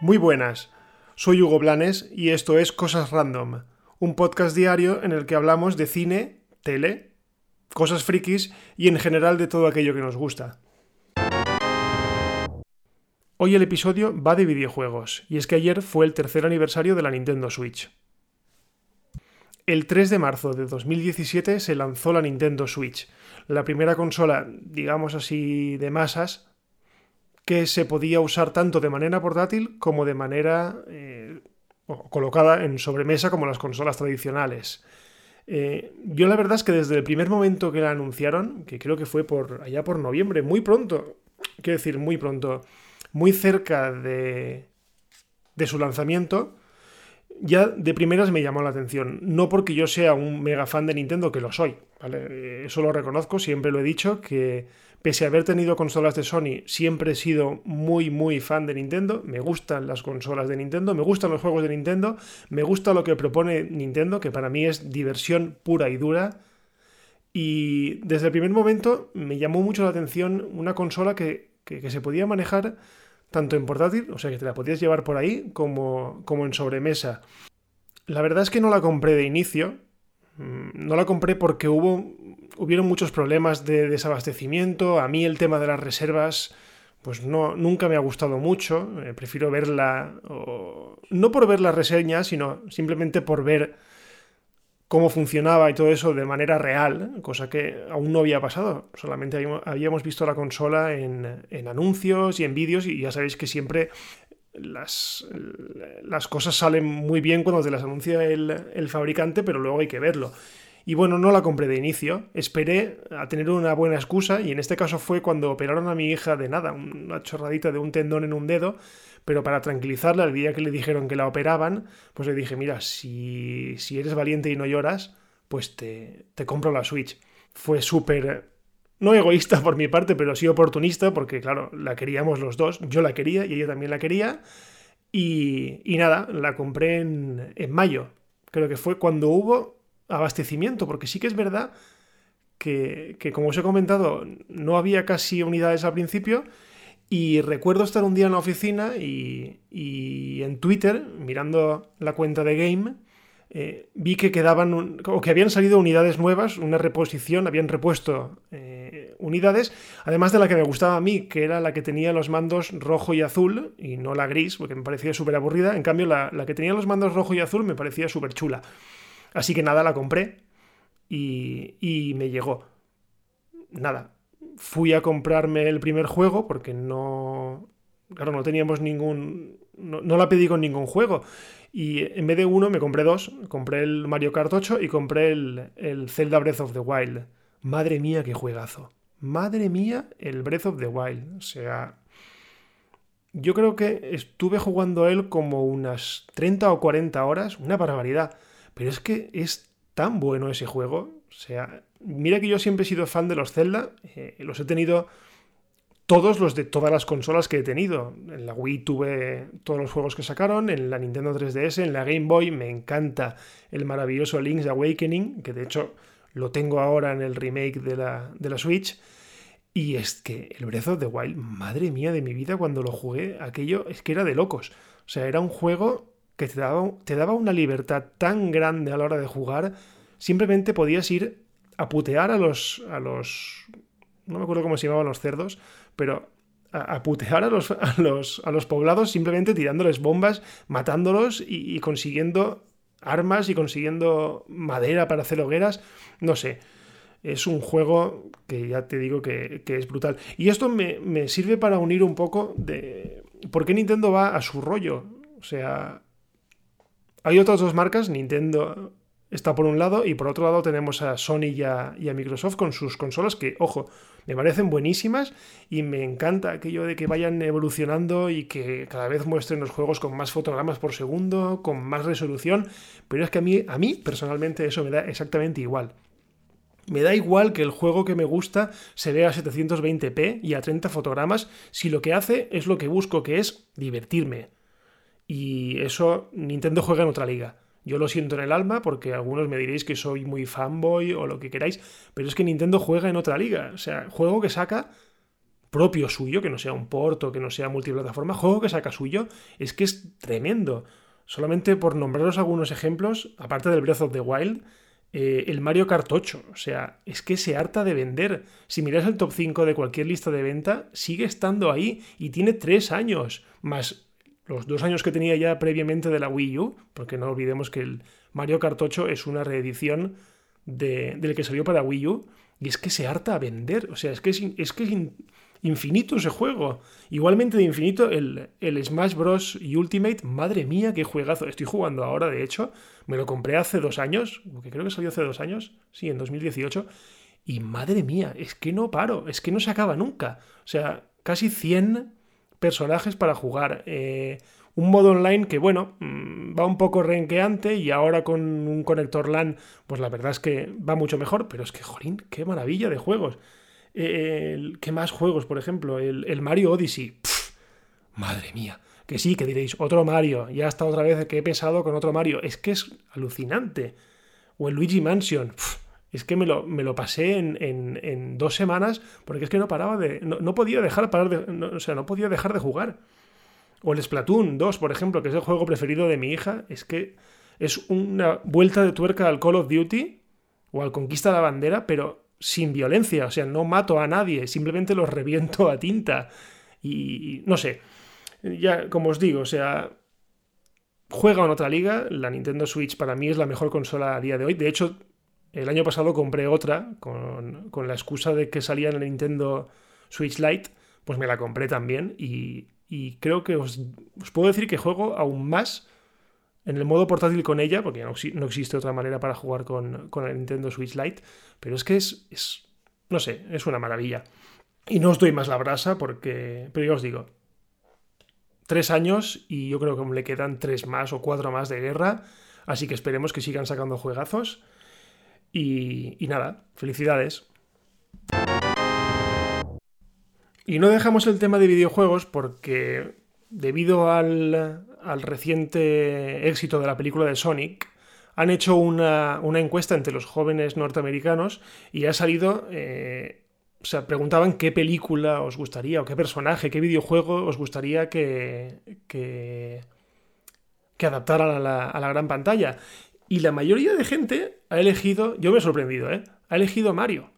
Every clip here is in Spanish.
Muy buenas, soy Hugo Blanes y esto es Cosas Random, un podcast diario en el que hablamos de cine, tele, cosas frikis y en general de todo aquello que nos gusta. Hoy el episodio va de videojuegos, y es que ayer fue el tercer aniversario de la Nintendo Switch. El 3 de marzo de 2017 se lanzó la Nintendo Switch, la primera consola, digamos así, de masas que se podía usar tanto de manera portátil como de manera eh, colocada en sobremesa como las consolas tradicionales. Eh, yo la verdad es que desde el primer momento que la anunciaron, que creo que fue por allá por noviembre, muy pronto, quiero decir muy pronto, muy cerca de, de su lanzamiento, ya de primeras me llamó la atención. No porque yo sea un mega fan de Nintendo, que lo soy, ¿vale? Eso lo reconozco, siempre lo he dicho, que Pese a haber tenido consolas de Sony, siempre he sido muy, muy fan de Nintendo. Me gustan las consolas de Nintendo, me gustan los juegos de Nintendo, me gusta lo que propone Nintendo, que para mí es diversión pura y dura. Y desde el primer momento me llamó mucho la atención una consola que, se podía manejar tanto en portátil, o sea que te la podías llevar por ahí, como, como en sobremesa. La verdad es que no la compré de inicio, mm, no la compré porque hubo hubieron muchos problemas de desabastecimiento. A mí el tema de las reservas, pues no, nunca me ha gustado mucho. Eh, prefiero verla, no por ver las reseñas, sino simplemente por ver cómo funcionaba y todo eso de manera real, cosa que aún no había pasado. Solamente habíamos visto la consola en, anuncios y en vídeos y ya sabéis que siempre las, cosas salen muy bien cuando te las anuncia el fabricante, pero luego hay que verlo. Y bueno, no la compré de inicio, esperé a tener una buena excusa y en este caso fue cuando operaron a mi hija de nada, una chorradita de un tendón en un dedo, pero para tranquilizarla el día que le dijeron que la operaban, pues le dije, mira, si, si eres valiente y no lloras, pues te, te compro la Switch. Fue súper, no egoísta por mi parte, pero sí oportunista, porque claro, la queríamos los dos, yo la quería y ella también la quería, y, y nada, la compré en, en mayo, creo que fue cuando hubo abastecimiento, porque sí que es verdad que, como os he comentado, no había casi unidades al principio. Y recuerdo estar un día en la oficina y, en Twitter, mirando la cuenta de Game, eh, vi que quedaban, o que habían salido unidades nuevas, una reposición, habían repuesto eh, unidades, además de la que me gustaba a mí, que era la que tenía los mandos rojo y azul, y no la gris, porque me parecía súper aburrida. En cambio, la, la, que tenía los mandos rojo y azul me parecía súper chula. Así que nada, la compré y, me llegó. Nada, fui a comprarme el primer juego porque no... Claro, no teníamos ningún... No, la pedí con ningún juego. Y en vez de uno me compré dos. Compré el Mario Kart 8 y compré el, el Zelda Breath of the Wild. Madre mía, qué juegazo. Madre mía, el Breath of the Wild. O sea... Yo creo que estuve jugando a él como unas 30 o 40 horas. Una barbaridad. Pero es que es tan bueno ese juego. O sea, mira que yo siempre he sido fan de los Zelda. Eh, los he tenido todos los de todas las consolas que he tenido. En la Wii tuve todos los juegos que sacaron, en la Nintendo 3DS, en la Game Boy me encanta el maravilloso Link's Awakening, que de hecho lo tengo ahora en el remake de la, de la Switch. Y es que el Breath of the Wild, madre mía de mi vida, cuando lo jugué, aquello es que era de locos. O sea, era un juego que te daba, te daba una libertad tan grande a la hora de jugar, simplemente podías ir a putear a los, a los no me acuerdo cómo se llamaban los cerdos, pero a, putear a los, a, los, a los poblados simplemente tirándoles bombas, matándolos y, consiguiendo armas y consiguiendo madera para hacer hogueras, no sé. Es un juego que ya te digo que, es brutal. Y esto me, me, sirve para unir un poco de por qué Nintendo va a su rollo. O sea, hay otras dos marcas, Nintendo está por un lado y por otro lado tenemos a Sony y a, Microsoft con sus consolas que, ojo, me parecen buenísimas y me encanta aquello de que vayan evolucionando y que cada vez muestren los juegos con más fotogramas por segundo, con más resolución, pero es que a mí, a mí personalmente eso me da exactamente igual. Me da igual que el juego que me gusta se vea a 720p y a 30 fotogramas si lo que hace es lo que busco, que es divertirme. Y eso Nintendo juega en otra liga. Yo lo siento en el alma porque algunos me diréis que soy muy fanboy o lo que queráis, pero es que Nintendo juega en otra liga. O sea, juego que saca propio suyo, que no sea un porto, que no sea multiplataforma, juego que saca suyo, es que es tremendo. Solamente por nombraros algunos ejemplos, aparte del Breath of the Wild, eh, el Mario Kart 8. O sea, es que se harta de vender. Si miras el top 5 de cualquier lista de venta, sigue estando ahí y tiene 3 años, más los dos años que tenía ya previamente de la Wii U, porque no olvidemos que el Mario Kart 8 es una reedición de, del que salió para Wii U, y es que se harta a vender. O sea, es que es, que es infinito ese juego. Igualmente de infinito el, el, Smash Bros. Ultimate, madre mía, qué juegazo. Estoy jugando ahora, de hecho, me lo compré hace dos años, creo que salió hace dos años, sí, en 2018, y madre mía, es que no paro, es que no se acaba nunca. O sea, casi 100 personajes para jugar. Eh, un modo online que, bueno, mm, va un poco renqueante y ahora con un conector LAN, pues la verdad es que va mucho mejor, pero es que, jolín, qué maravilla de juegos. ¿Qué más juegos, por ejemplo? El, Mario Odyssey. madre mía. Que sí, que diréis, otro Mario. Ya está otra vez que he pesado con otro Mario. Es que es alucinante. O el Luigi Mansion. Es que me lo, me lo pasé en, dos semanas porque es que no paraba de. No, podía dejar de. o sea, no podía dejar de jugar. O el Splatoon 2, por ejemplo, que es el juego preferido de mi hija. Es que es una vuelta de tuerca al Call of Duty o al Conquista de la Bandera, pero sin violencia, o sea, no mato a nadie, simplemente los reviento a tinta. Y, no sé, ya como os digo, o sea, juega en otra liga, la Nintendo Switch para mí es la mejor consola a día de hoy. De hecho, el año pasado compré otra con, con la excusa de que salía en la Nintendo Switch Lite, pues me la compré también y, y creo que os, os puedo decir que juego aún más en el modo portátil con ella, porque no, existe otra manera para jugar con, con, el Nintendo Switch Lite, pero es que es, es, no sé, es una maravilla. Y no os doy más la brasa porque, pero ya os digo, tres años y yo creo que le quedan tres más o cuatro más de guerra, así que esperemos que sigan sacando juegazos. Y, y nada, felicidades. Y no dejamos el tema de videojuegos porque debido al, reciente éxito de la película de Sonic, han hecho una, encuesta entre los jóvenes norteamericanos y ha salido, eh, o sea, preguntaban qué película os gustaría o qué personaje, qué videojuego os gustaría que, que, que adaptaran a la gran pantalla. Y la mayoría de gente ha elegido, yo me he sorprendido, ¿eh? ha elegido Mario.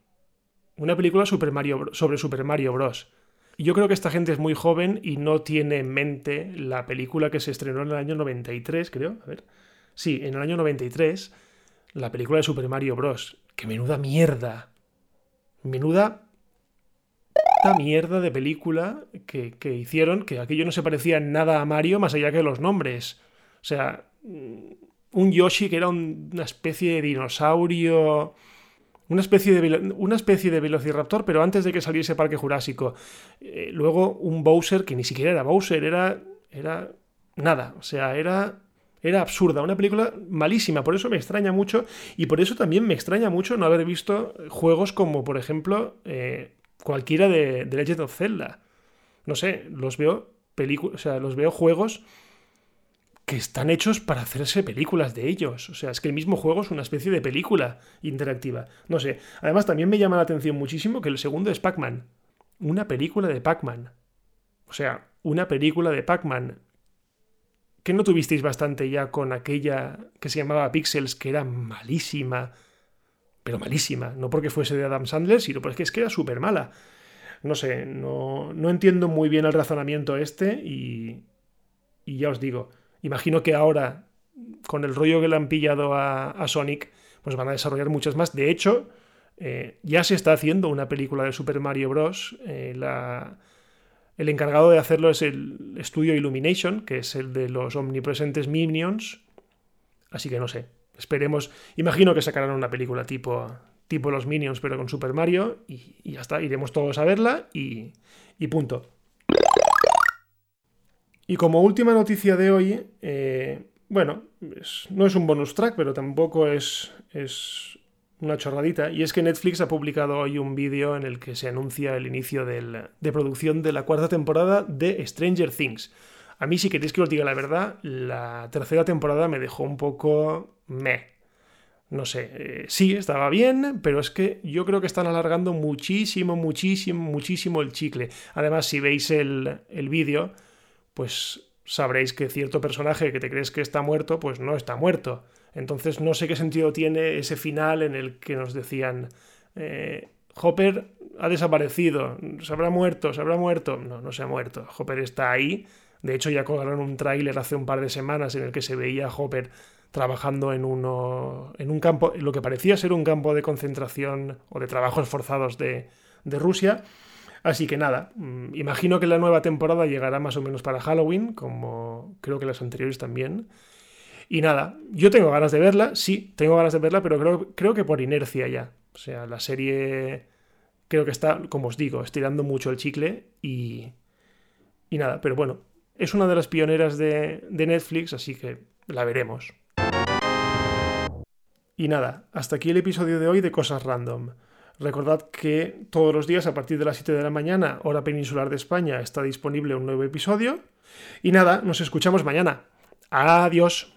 Una película Super Mario, sobre Super Mario Bros. Yo creo que esta gente es muy joven y no tiene en mente la película que se estrenó en el año 93, creo. A ver. Sí, en el año 93, la película de Super Mario Bros. Que menuda mierda. Menuda mierda de película que, que, hicieron, que aquello no se parecía nada a Mario más allá que los nombres. O sea, un Yoshi que era una especie de dinosaurio una especie, de, una especie de velociraptor, pero antes de que saliese Parque Jurásico. Eh, luego un Bowser que ni siquiera era Bowser, era, era nada. O sea, era, era absurda. Una película malísima. Por eso me extraña mucho. Y por eso también me extraña mucho no haber visto juegos como, por ejemplo, eh, cualquiera de, de, Legend of Zelda. No sé, los veo películas. O sea, los veo juegos que están hechos para hacerse películas de ellos. O sea, es que el mismo juego es una especie de película interactiva. No sé. Además, también me llama la atención muchísimo que el segundo es Pac-Man. Una película de Pac-Man. O sea, una película de Pac-Man. Que no tuvisteis bastante ya con aquella que se llamaba Pixels, que era malísima. Pero malísima. No porque fuese de Adam Sandler, sino porque es que era súper mala. No sé, no, no entiendo muy bien el razonamiento este y, y ya os digo, Imagino que ahora, con el rollo que le han pillado a, Sonic, pues van a desarrollar muchas más. De hecho, eh, ya se está haciendo una película de Super Mario Bros. Eh, el encargado de hacerlo es el estudio Illumination, que es el de los omnipresentes Minions. Así que no sé. Esperemos. Imagino que sacarán una película tipo, tipo los Minions, pero con Super Mario. Y, ya está. Iremos todos a verla y, y punto. Y como última noticia de hoy, eh, bueno, no es un bonus track, pero tampoco es, una chorradita, y es que Netflix ha publicado hoy un vídeo en el que se anuncia el inicio de producción de la cuarta temporada de Stranger Things. A mí, si queréis que os diga la verdad, la tercera temporada me dejó un poco meh. No sé, eh, sí, estaba bien, pero es que yo creo que están alargando muchísimo, muchísimo, muchísimo el chicle. Además, si veis el, el vídeo, pues sabréis que cierto personaje que te crees que está muerto, pues no está muerto. Entonces no sé qué sentido tiene ese final en el que nos decían, eh, Hopper ha desaparecido, se habrá muerto, se habrá muerto. No, no se ha muerto. Hopper está ahí. De hecho, ya colgaron un tráiler hace un par de semanas en el que se veía a Hopper trabajando en, uno, en un campo, lo que parecía ser un campo de concentración o de trabajos forzados de, de Rusia. Así que nada, mm, imagino que la nueva temporada llegará más o menos para Halloween, como creo que las anteriores también. Y nada, yo tengo ganas de verla, sí, tengo ganas de verla, pero creo, creo que por inercia ya. O sea, la serie creo que está, como os digo, estirando mucho el chicle y, y nada, pero bueno, es una de las pioneras de, de Netflix, así que la veremos. Y nada, hasta aquí el episodio de hoy de Cosas Random. Recordad que todos los días a partir de las 7 de la mañana, hora peninsular de España, está disponible un nuevo episodio. Y nada, nos escuchamos mañana. Adiós.